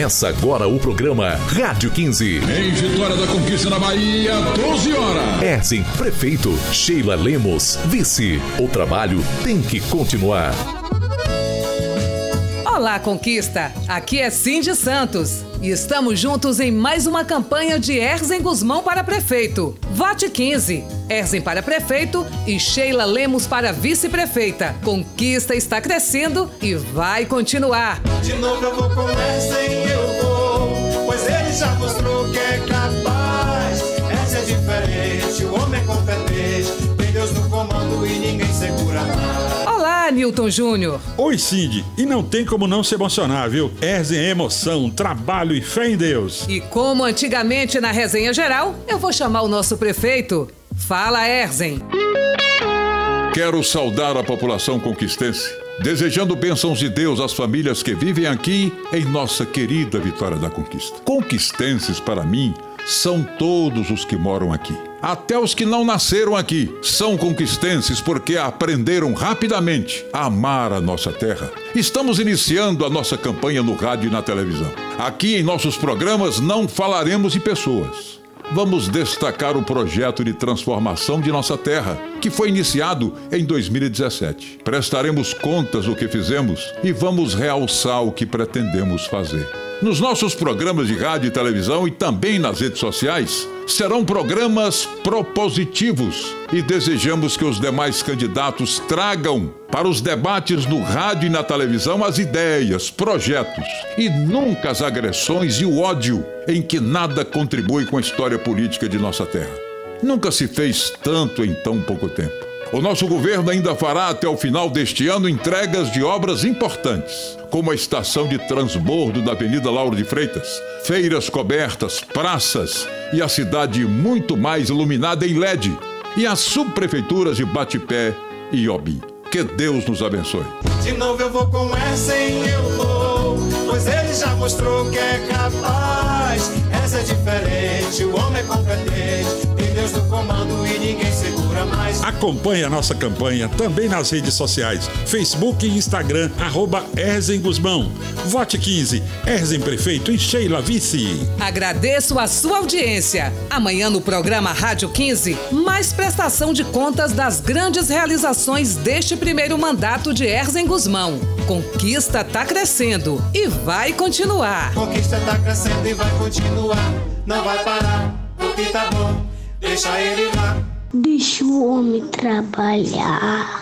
Começa agora o programa Rádio 15. Em Vitória da Conquista na Bahia, 12 horas. Erzin, prefeito. Sheila Lemos, vice. O trabalho tem que continuar. Olá, Conquista! Aqui é Cindy Santos e estamos juntos em mais uma campanha de Erzen Guzmão para prefeito. Vote 15. Erzen para prefeito e Sheila Lemos para vice-prefeita. Conquista está crescendo e vai continuar. De novo eu vou com essa e eu vou, pois ele já mostrou que é capaz. Newton Júnior. Oi, Cindy. E não tem como não se emocionar, viu? Erzen é emoção, trabalho e fé em Deus. E como antigamente na resenha geral, eu vou chamar o nosso prefeito. Fala, Erzen. Quero saudar a população conquistense, desejando bênçãos de Deus às famílias que vivem aqui em nossa querida Vitória da Conquista. Conquistenses, para mim, são todos os que moram aqui. Até os que não nasceram aqui são conquistenses porque aprenderam rapidamente a amar a nossa terra. Estamos iniciando a nossa campanha no rádio e na televisão. Aqui em nossos programas não falaremos de pessoas. Vamos destacar o projeto de transformação de nossa terra, que foi iniciado em 2017. Prestaremos contas do que fizemos e vamos realçar o que pretendemos fazer. Nos nossos programas de rádio e televisão e também nas redes sociais, serão programas propositivos e desejamos que os demais candidatos tragam para os debates no rádio e na televisão as ideias, projetos e nunca as agressões e o ódio em que nada contribui com a história política de nossa terra. Nunca se fez tanto em tão pouco tempo. O nosso governo ainda fará até o final deste ano entregas de obras importantes, como a estação de transbordo da Avenida Lauro de Freitas, feiras cobertas, praças e a cidade muito mais iluminada em LED, e as subprefeituras de Batipé e Iobi. Que Deus nos abençoe. De novo eu vou com essa e eu vou, pois ele já mostrou que é capaz. Acompanhe a nossa campanha também nas redes sociais, Facebook e Instagram, arroba Erzen Guzmão. Vote 15, Erzen Prefeito e Sheila Vice. Agradeço a sua audiência. Amanhã no programa Rádio 15, mais prestação de contas das grandes realizações deste primeiro mandato de Erzen Guzmão. Conquista tá crescendo e vai continuar. Conquista tá crescendo e vai continuar, não vai parar, porque tá bom, deixa ele lá. Deixa o homem trabalhar.